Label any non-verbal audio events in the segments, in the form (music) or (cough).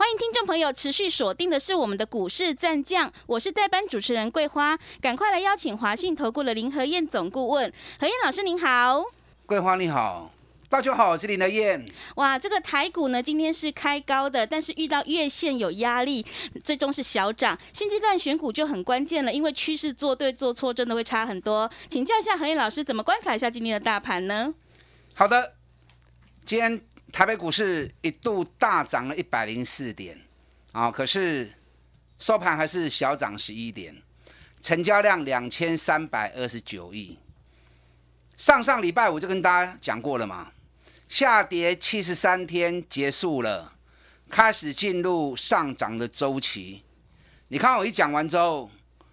欢迎听众朋友持续锁定的是我们的股市战将，我是代班主持人桂花，赶快来邀请华信投顾的林和燕总顾问，何燕老师您好，桂花你好，大家好，我是林和燕。哇，这个台股呢今天是开高的，但是遇到月线有压力，最终是小涨。现阶段选股就很关键了，因为趋势做对做错真的会差很多。请教一下何燕老师，怎么观察一下今天的大盘呢？好的，今天。台北股市一度大涨了一百零四点，啊，可是收盘还是小涨十一点，成交量两千三百二十九亿。上上礼拜五就跟大家讲过了嘛，下跌七十三天结束了，开始进入上涨的周期。你看我一讲完之后，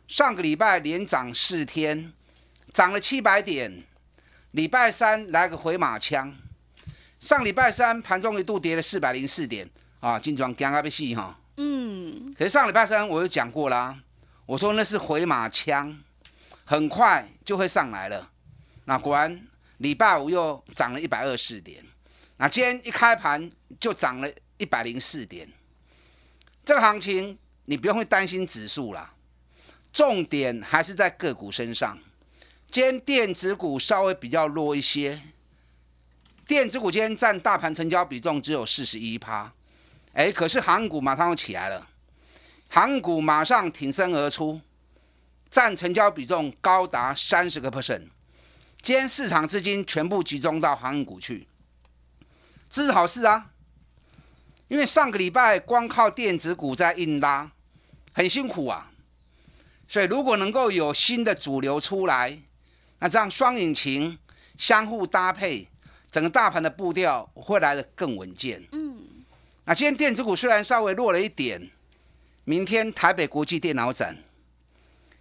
上个礼拜连涨四天，涨了七百点，礼拜三来个回马枪。上礼拜三盘中一度跌了四百零四点啊，金装刚刚被戏哈。嗯。可是上礼拜三我就讲过啦，我说那是回马枪，很快就会上来了。那果然礼拜五又涨了一百二十点，那今天一开盘就涨了一百零四点。这个行情你不用会担心指数啦，重点还是在个股身上。今天电子股稍微比较弱一些。电子股今天占大盘成交比重只有四十一趴，哎，可是航股马上又起来了，航股马上挺身而出，占成交比重高达三十个 percent。今天市场资金全部集中到航股去，这是好事啊，因为上个礼拜光靠电子股在硬拉，很辛苦啊，所以如果能够有新的主流出来，那这样双引擎相互搭配。整个大盘的步调会来的更稳健。嗯，那今天电子股虽然稍微弱了一点，明天台北国际电脑展，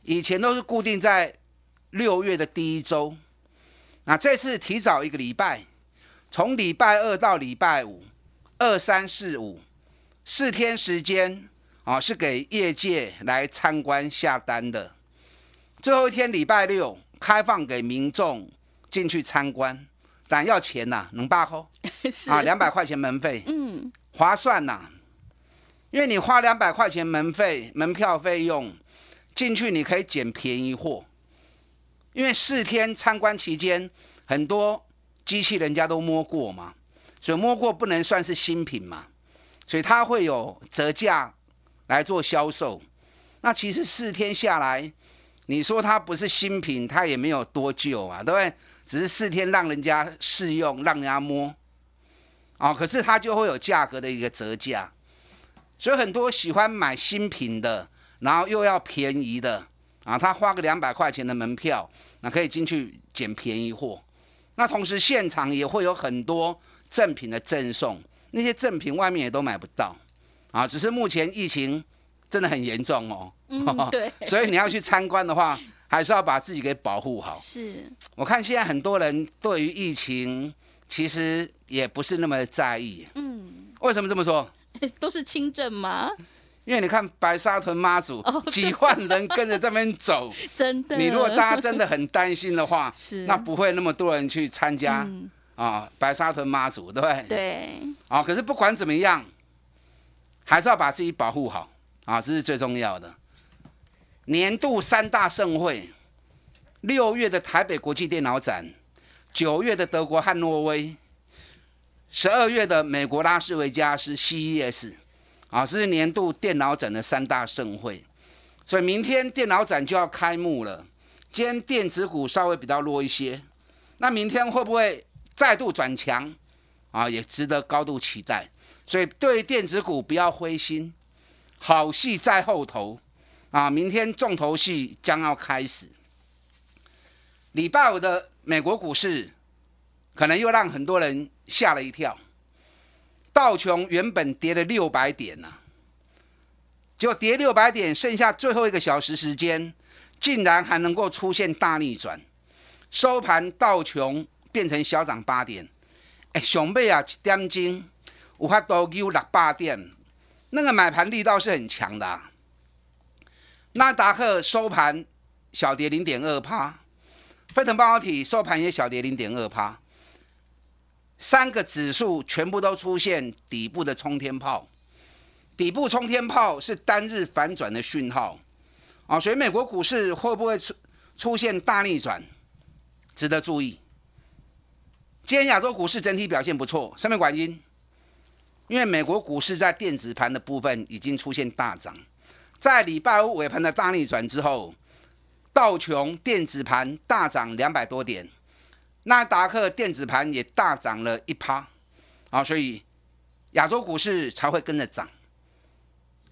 以前都是固定在六月的第一周，那这次提早一个礼拜，从礼拜二到礼拜五，二三四五四天时间啊，是给业界来参观下单的。最后一天礼拜六开放给民众进去参观。但要钱呐，能罢扣 (laughs) 啊，两百块钱门费，嗯，划算呐，因为你花两百块钱门费门票费用进去，你可以捡便宜货。因为四天参观期间，很多机器人家都摸过嘛，所以摸过不能算是新品嘛，所以它会有折价来做销售。那其实四天下来，你说它不是新品，它也没有多久啊，对不对？只是四天让人家试用，让人家摸，啊，可是它就会有价格的一个折价，所以很多喜欢买新品的，然后又要便宜的，啊，他花个两百块钱的门票，那可以进去捡便宜货。那同时现场也会有很多赠品的赠送，那些赠品外面也都买不到，啊，只是目前疫情真的很严重哦，嗯，对，(laughs) 所以你要去参观的话。还是要把自己给保护好。是，我看现在很多人对于疫情其实也不是那么在意。嗯，为什么这么说？(laughs) 都是轻症吗？因为你看白沙屯妈祖几万人跟着这边走，(laughs) 真的。你如果大家真的很担心的话，是，那不会那么多人去参加啊白沙屯妈祖，对不对？对。啊，可是不管怎么样，还是要把自己保护好啊，这是最重要的。年度三大盛会，六月的台北国际电脑展，九月的德国汉诺威，十二月的美国拉斯维加斯 CES，啊，这是年度电脑展的三大盛会。所以明天电脑展就要开幕了。今天电子股稍微比较弱一些，那明天会不会再度转强？啊，也值得高度期待。所以对电子股不要灰心，好戏在后头。啊，明天重头戏将要开始。礼拜五的美国股市，可能又让很多人吓了一跳。道琼原本跌了六百点呢，就跌六百点，剩下最后一个小时时间，竟然还能够出现大逆转，收盘道琼变成小涨八点，哎，熊妹啊，一点钟有法多有六八点，那个买盘力道是很强的、啊。纳达克收盘小跌零点二趴，飞腾半导体收盘也小跌零点二趴，三个指数全部都出现底部的冲天炮，底部冲天炮是单日反转的讯号。啊，所以美国股市会不会出出现大逆转，值得注意。今天亚洲股市整体表现不错，上面管因，因为美国股市在电子盘的部分已经出现大涨，在礼拜五尾盘的大逆转之后，道琼电子盘大涨两百多点，纳达克电子盘也大涨了一趴，啊，所以亚洲股市才会跟着涨。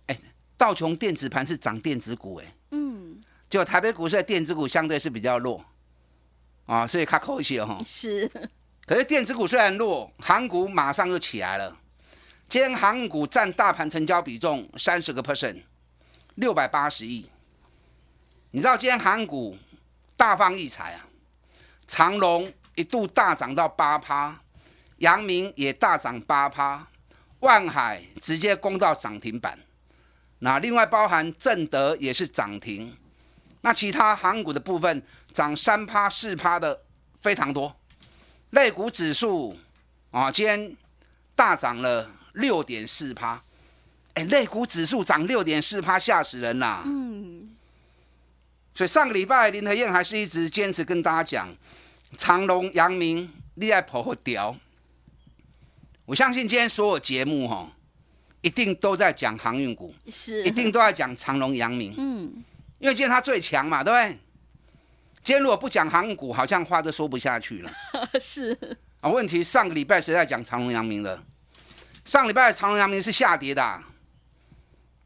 哎，道琼电子盘是涨电子股，哎。嗯，就台北股市的电子股相对是比较弱啊，所以卡扣一些哈。是，可是电子股虽然弱，航股马上就起来了。今天航股占大盘成交比重三十个 percent，六百八十亿。你知道今天航股大放异彩啊，长隆一度大涨到八趴，阳明也大涨八趴，万海直接攻到涨停板。那另外包含正德也是涨停，那其他航股的部分涨三趴四趴的非常多，类股指数啊今天大涨了六点四趴，哎，类股指数涨六点四趴吓死人啦！嗯，所以上个礼拜林和燕还是一直坚持跟大家讲，长隆、阳明厉害跑和屌，我相信今天所有节目哈。一定都在讲航运股，是一定都在讲长隆、阳明，嗯，因为今天它最强嘛，对不对？今天如果不讲航运股，好像话都说不下去了。(laughs) 是啊，问题上个礼拜谁在讲长隆、阳明的？上礼拜长隆、阳明是下跌的，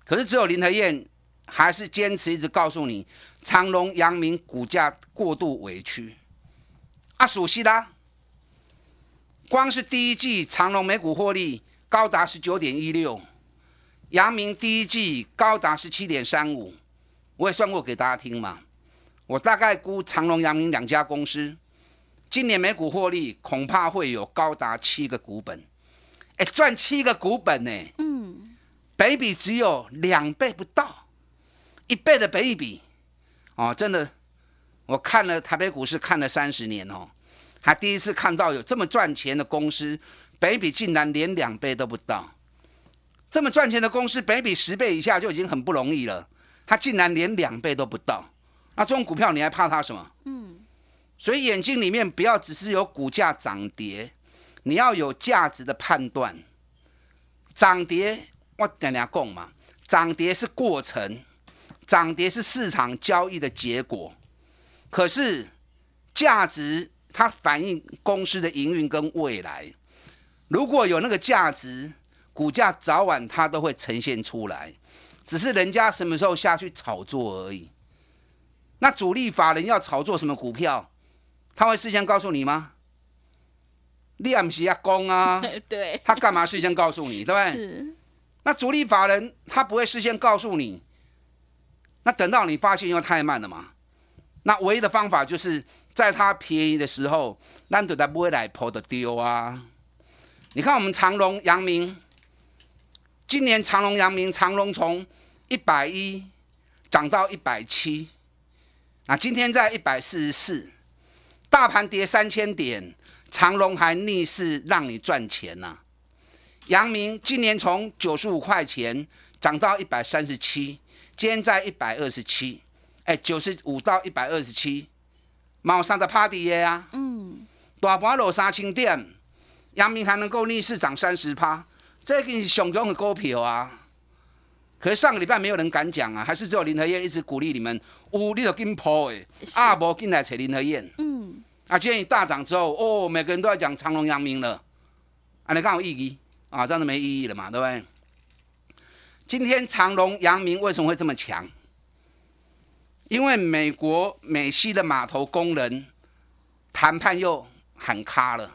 可是只有林和燕还是坚持一直告诉你，长隆、阳明股价过度委屈。啊，熟悉啦，光是第一季长隆每股获利。高达十九点一六，阳明第一季高达十七点三五，我也算过给大家听嘛。我大概估长隆、阳明两家公司今年每股获利恐怕会有高达七个股本，哎，赚七个股本呢？北比只有两倍不到，一倍的北比哦，真的，我看了台北股市看了三十年哦，还第一次看到有这么赚钱的公司。北比竟然连两倍都不到，这么赚钱的公司，北比十倍以下就已经很不容易了。它竟然连两倍都不到，那这种股票你还怕它什么？嗯，所以眼睛里面不要只是有股价涨跌，你要有价值的判断。涨跌我跟大家讲嘛，涨跌是过程，涨跌是市场交易的结果。可是价值它反映公司的营运跟未来。如果有那个价值，股价早晚它都会呈现出来，只是人家什么时候下去炒作而已。那主力法人要炒作什么股票，他会事先告诉你吗？你也不是要攻啊，(laughs) 对，他干嘛事先告诉你，对不对？那主力法人他不会事先告诉你，那等到你发现又太慢了嘛。那唯一的方法就是在他便宜的时候，咱就他不会来破的丢啊。你看，我们长隆、阳明，今年长隆、阳明，长隆从一百一涨到一百七，那，今天在一百四十四，大盘跌三千点，长隆还逆势让你赚钱呐。阳明今年从九十五块钱涨到一百三十七，今天在一百二十七，哎，九十五到一百二十七，马上在趴底耶啊，嗯，大盘落三千点。阳明还能够逆势涨三十趴，这个是熊熊的股票啊！可是上个礼拜没有人敢讲啊，还是只有林和燕一直鼓励你们，有你就跟破诶，啊无进来扯林和燕。嗯，啊，今天一大涨之后，哦，每个人都要讲长隆、阳明了，啊，你看有意义啊？这样子没意义了嘛，对不对？今天长隆、阳明为什么会这么强？因为美国美西的码头工人谈判又喊卡了。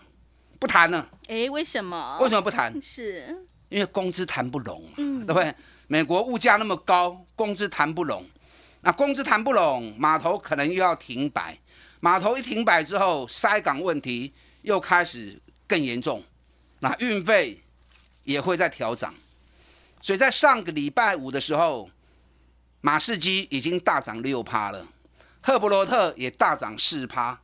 不谈了，哎，为什么？为什么不谈？是因为工资谈不拢嘛，嗯对不对？美国物价那么高，工资谈不拢，那工资谈不拢，码头可能又要停摆。码头一停摆之后，塞港问题又开始更严重，那运费也会在调涨。所以在上个礼拜五的时候，马士基已经大涨六趴了，赫伯罗特也大涨四趴。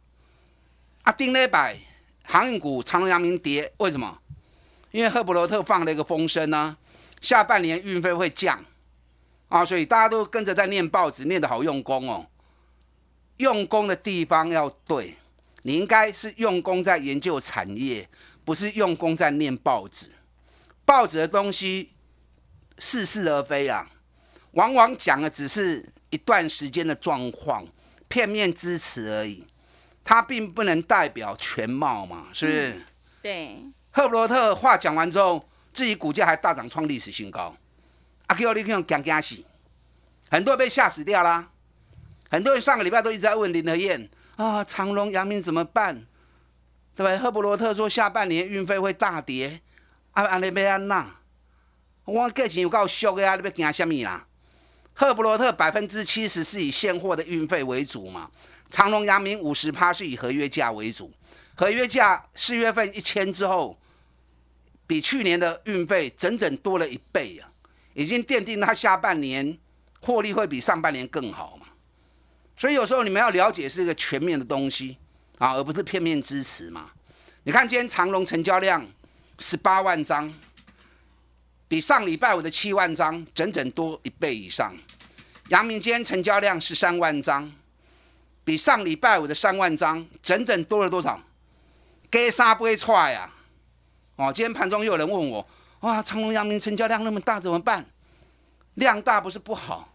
啊，丁礼拜航运股长隆、阳明跌，为什么？因为赫伯罗特放了一个风声呢，下半年运费会降。啊，所以大家都跟着在念报纸，念得好用功哦。用功的地方要对，你应该是用功在研究产业，不是用功在念报纸。报纸的东西似是而非啊，往往讲的只是一段时间的状况，片面之词而已，它并不能代表全貌嘛，是不是？对。赫伯罗特话讲完之后，自己股价还大涨，创历史新高。阿 Q，你看讲惊死，很多人被吓死掉啦。很多人上个礼拜都一直在问林德燕啊，长隆、阳明怎么办？对吧？赫伯罗特说下半年运费会大跌，啊，安尼要安那？我价钱有够俗的啊，你要惊什么啦？赫伯罗特百分之七十是以现货的运费为主嘛，长隆、阳明五十趴是以合约价为主，合约价四月份一签之后，比去年的运费整整多了一倍呀。已经奠定它下半年获利会比上半年更好嘛，所以有时候你们要了解是一个全面的东西啊，而不是片面支持嘛。你看今天长隆成交量十八万张，比上礼拜五的七万张整整多一倍以上。阳明今天成交量十三万张，比上礼拜五的三万张整整多了多少？该杀不会踹呀！哦，今天盘中又有人问我。哇，长隆、阳明成交量那么大，怎么办？量大不是不好，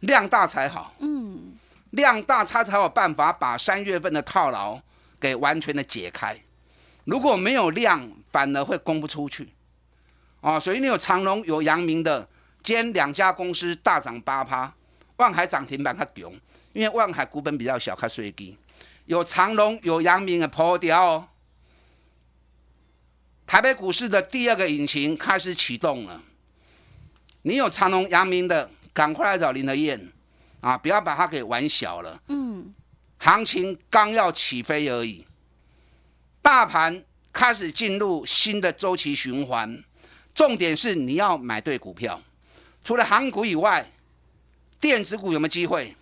量大才好。嗯，量大它才有办法把三月份的套牢给完全的解开。如果没有量，反而会供不出去。啊，所以你有长隆、有阳明的，今天两家公司大涨八趴，万海涨停板它囧，因为万海股本比较小，它税低。有长隆、有阳明的破掉哦。台北股市的第二个引擎开始启动了。你有长隆、阳明的，赶快来找林德燕啊！不要把它给玩小了。嗯，行情刚要起飞而已，大盘开始进入新的周期循环。重点是你要买对股票。除了航股以外，电子股有没有机会？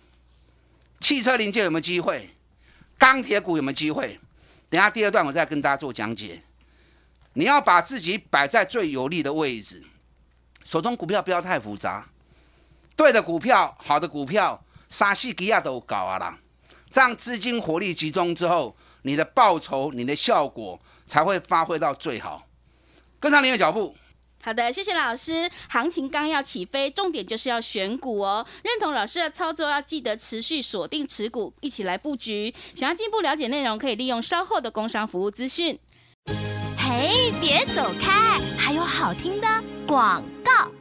汽车零件有没有机会？钢铁股有没有机会？等下第二段我再跟大家做讲解。你要把自己摆在最有利的位置，手中股票不要太复杂，对的股票、好的股票，沙西吉亚都搞啊啦，这样资金活力集中之后，你的报酬、你的效果才会发挥到最好。跟上您的脚步。好的，谢谢老师。行情刚要起飞，重点就是要选股哦。认同老师的操作，要记得持续锁定持股，一起来布局。想要进一步了解内容，可以利用稍后的工商服务资讯。嘿，别走开！还有好听的广告。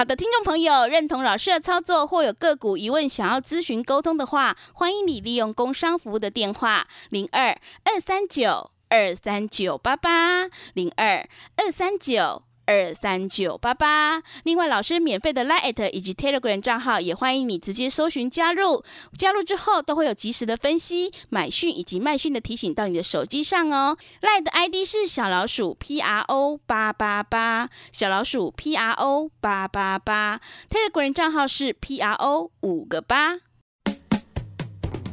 好的，听众朋友，认同老师的操作或有个股疑问想要咨询沟通的话，欢迎你利用工商服务的电话零二二三九二三九八八零二二三九。二三九八八。另外，老师免费的 Line 以及 Telegram 账号也欢迎你直接搜寻加入。加入之后都会有及时的分析、买讯以及卖讯的提醒到你的手机上哦。Line 的 ID 是小老鼠 P R O 八八八，小老鼠 P R O 八八八。Telegram 账号是 P R O 五个八。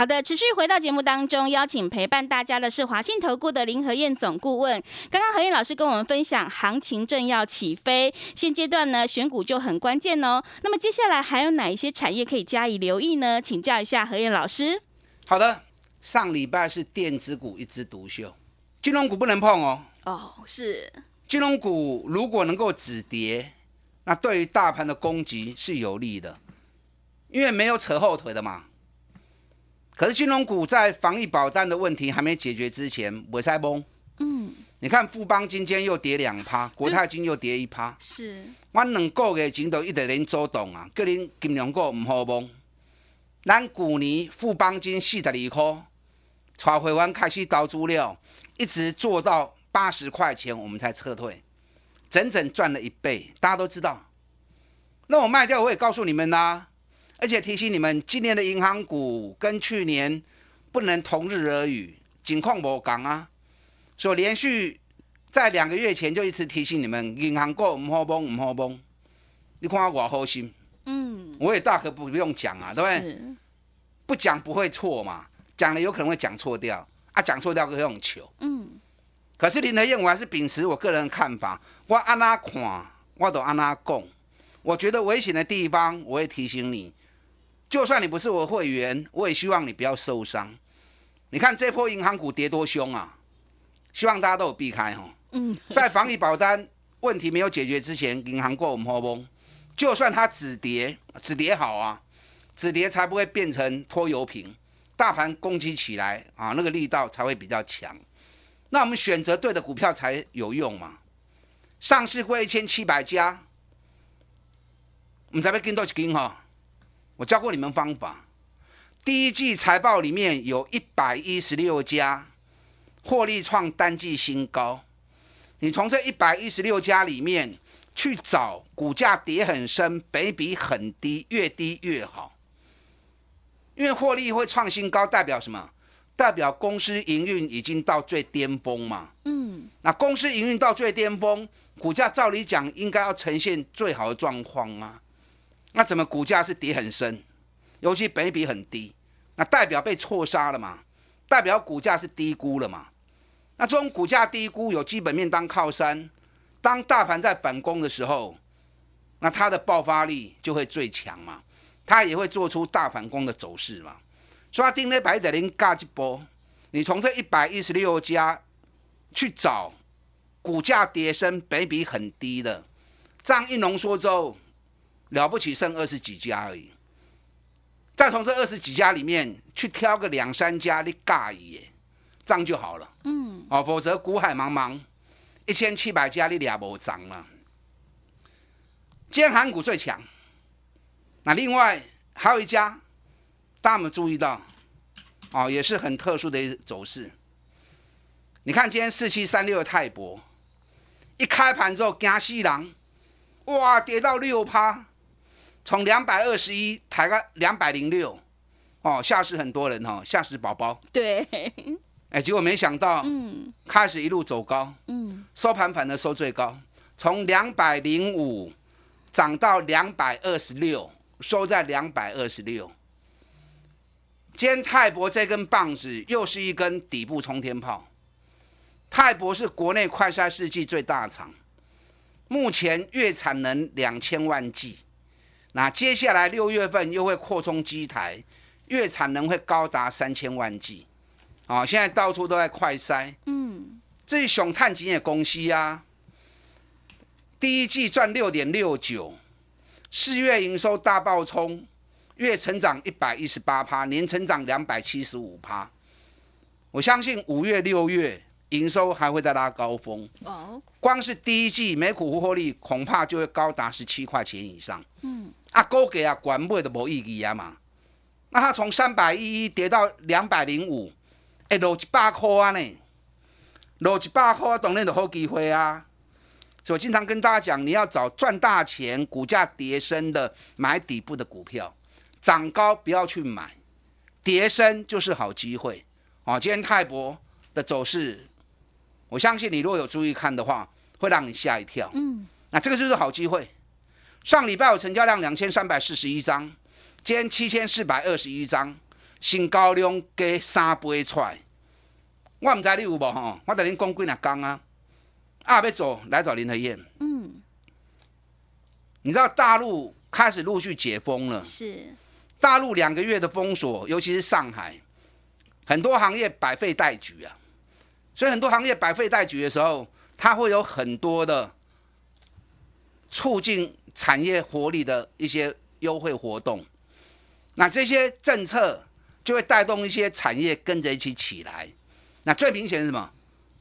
好的，持续回到节目当中，邀请陪伴大家的是华信投顾的林和燕总顾问。刚刚何燕老师跟我们分享，行情正要起飞，现阶段呢选股就很关键哦。那么接下来还有哪一些产业可以加以留意呢？请教一下何燕老师。好的，上礼拜是电子股一枝独秀，金融股不能碰哦。哦，是金融股如果能够止跌，那对于大盘的攻击是有利的，因为没有扯后腿的嘛。可是金融股在防疫保单的问题还没解决之前，我在懵。嗯，你看富邦今天又跌两趴，国泰金又跌一趴。是，我两个月前都一直恁做动啊，叫恁金融股唔好崩。咱去年富邦金四十二块，炒回完开始倒资料，一直做到八十块钱，我们才撤退，整整赚了一倍。大家都知道，那我卖掉我也告诉你们啦。而且提醒你们，今年的银行股跟去年不能同日而语，情况无同啊。所以连续在两个月前就一直提醒你们，银行股唔好崩，唔好崩。你看我好心，嗯，我也大可不用讲啊，对不对？不讲不会错嘛，讲了有可能会讲错掉啊，讲错掉可以用球。嗯，可是林德燕，我还是秉持我个人的看法，我安那看，我都安那讲。我觉得危险的地方，我会提醒你。就算你不是我会员，我也希望你不要受伤。你看这波银行股跌多凶啊！希望大家都有避开哈。嗯，在防疫保单问题没有解决之前，银行过我们好崩。就算它止跌，止跌好啊，止跌才不会变成拖油瓶，大盘攻击起来啊，那个力道才会比较强。那我们选择对的股票才有用嘛。上市过一千七百家，我们才被跟多几根哈。我教过你们方法，第一季财报里面有一百一十六家获利创单季新高。你从这一百一十六家里面去找股价跌很深、北比很低、越低越好，因为获利会创新高，代表什么？代表公司营运已经到最巅峰嘛。嗯，那公司营运到最巅峰，股价照理讲应该要呈现最好的状况啊。那怎么股价是跌很深，尤其本益比很低，那代表被错杀了嘛？代表股价是低估了嘛？那这种股价低估有基本面当靠山，当大盘在反攻的时候，那它的爆发力就会最强嘛，它也会做出大反攻的走势嘛。所以它定那百点零嘎一波，你从这一百一十六家去找股价跌升、本益比很低的，这样一浓缩之后。了不起，剩二十几家而已。再从这二十几家里面去挑个两三家，你尬耶，这样就好了。嗯，哦，否则股海茫茫，一千七百家你俩无涨了。今天韩股最强，那另外还有一家，大家有没有注意到？哦，也是很特殊的一走势。你看今天四七三六的泰博，一开盘之后惊死人，哇，跌到六趴。从两百二十一抬个两百零六，哦，吓死很多人哦，吓死宝宝。对，哎，结果没想到，嗯开始一路走高，嗯，收盘反而收最高，从两百零五涨到两百二十六，收在两百二十六。今天泰博这根棒子又是一根底部冲天炮。泰博是国内快筛试剂最大厂，目前月产能两千万剂。那接下来六月份又会扩充机台，月产能会高达三千万剂。啊、现在到处都在快筛，嗯，这是熊探景的公司啊。第一季赚六点六九，四月营收大爆冲，月成长一百一十八趴，年成长两百七十五趴。我相信五月、六月营收还会再拉高峰。哦，光是第一季每股获利恐怕就会高达十七块钱以上。嗯，啊，高给啊，管买都无意义啊嘛。那它从三百一一跌到两百零五，哎，落一百块啊呢，落一百块当然就好机会啊。所以我经常跟大家讲，你要找赚大钱、股价跌升的，买底部的股票，涨高不要去买，跌升就是好机会。啊，今天泰博的走势，我相信你如果有注意看的话，会让你吓一跳。嗯，那这个就是好机会。上礼拜有成交量两千三百四十一张，今天七千四百二十一张，新高量加三倍出来。我唔知你有无吼，我等恁讲几若工啊，啊要走来找林和燕。嗯，你知道大陆开始陆续解封了，是，大陆两个月的封锁，尤其是上海，很多行业百废待举啊。所以很多行业百废待举的时候，它会有很多的促进产业活力的一些优惠活动。那这些政策就会带动一些产业跟着一起起来。那最明显是什么？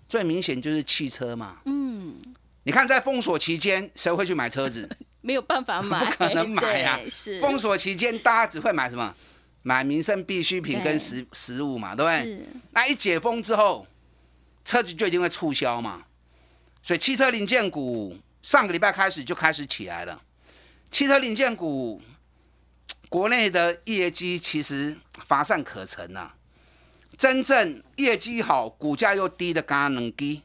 最明显就是汽车嘛。嗯，你看在封锁期间，谁会去买车子？(laughs) 没有办法买，不可能买啊 (laughs) 是封锁期间，大家只会买什么？买民生必需品跟食食物嘛，对不对？是，那一解封之后，车子就一定会促销嘛，所以汽车零件股上个礼拜开始就开始起来了。汽车零件股国内的业绩其实乏善可陈呐、真正业绩好、股价又低的刚刚能低，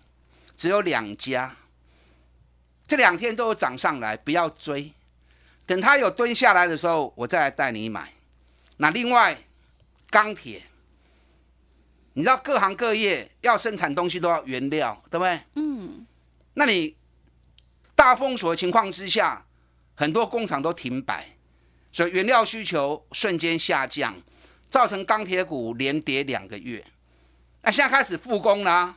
只有两家。这两天都有涨上来，不要追，等它有蹲下来的时候，我再来带你买。那另外，钢铁，你知道各行各业要生产东西都要原料，对不对？嗯，那你大封锁的情况之下，很多工厂都停摆，所以原料需求瞬间下降，造成钢铁股连跌两个月。那现在开始复工啦、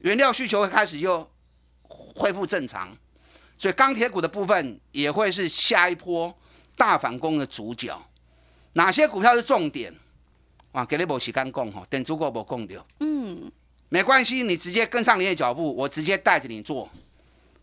原料需求会开始又恢复正常，所以钢铁股的部分也会是下一波大反攻的主角。哪些股票是重点？哇，给你无时间讲吼，等足够无讲掉。嗯，没关系，你直接跟上你的脚步，我直接带着你做。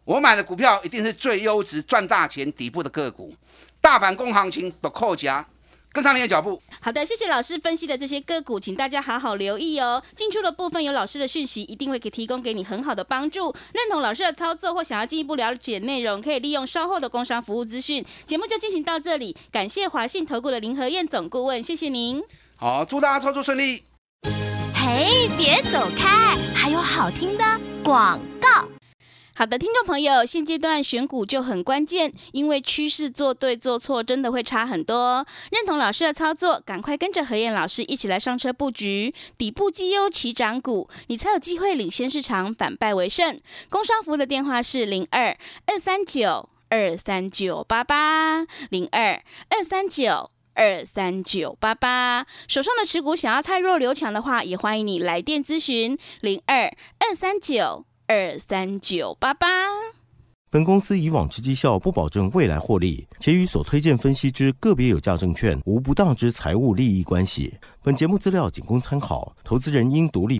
我买的股票一定是最优质、赚大钱、底部的个股。大盘攻行情的扣夹，跟上你的脚步。好的，谢谢老师分析的这些个股，请大家好好留意哦。进出的部分有老师的讯息，一定会给提供给你很好的帮助。认同老师的操作或想要进一步了解内容，可以利用稍后的工商服务资讯。节目就进行到这里，感谢华信投顾的林和燕总顾问，谢谢您。好，祝大家操作顺利。嘿，别走开，还有好听的广告。好的，听众朋友，现阶段选股就很关键，因为趋势做对做错真的会差很多。认同老师的操作，赶快跟着何燕老师一起来上车布局底部绩优起涨股，你才有机会领先市场，反败为胜。工商服务的电话是零二二三九二三九八八零二二三九。二三九八八，手上的持股想要太弱留强的话，也欢迎你来电咨询零二二三九二三九八八。本公司以往之绩效不保证未来获利，且与所推荐分析之个别有价证券无不当之财务利益关系。本节目资料仅供参考，投资人应独立。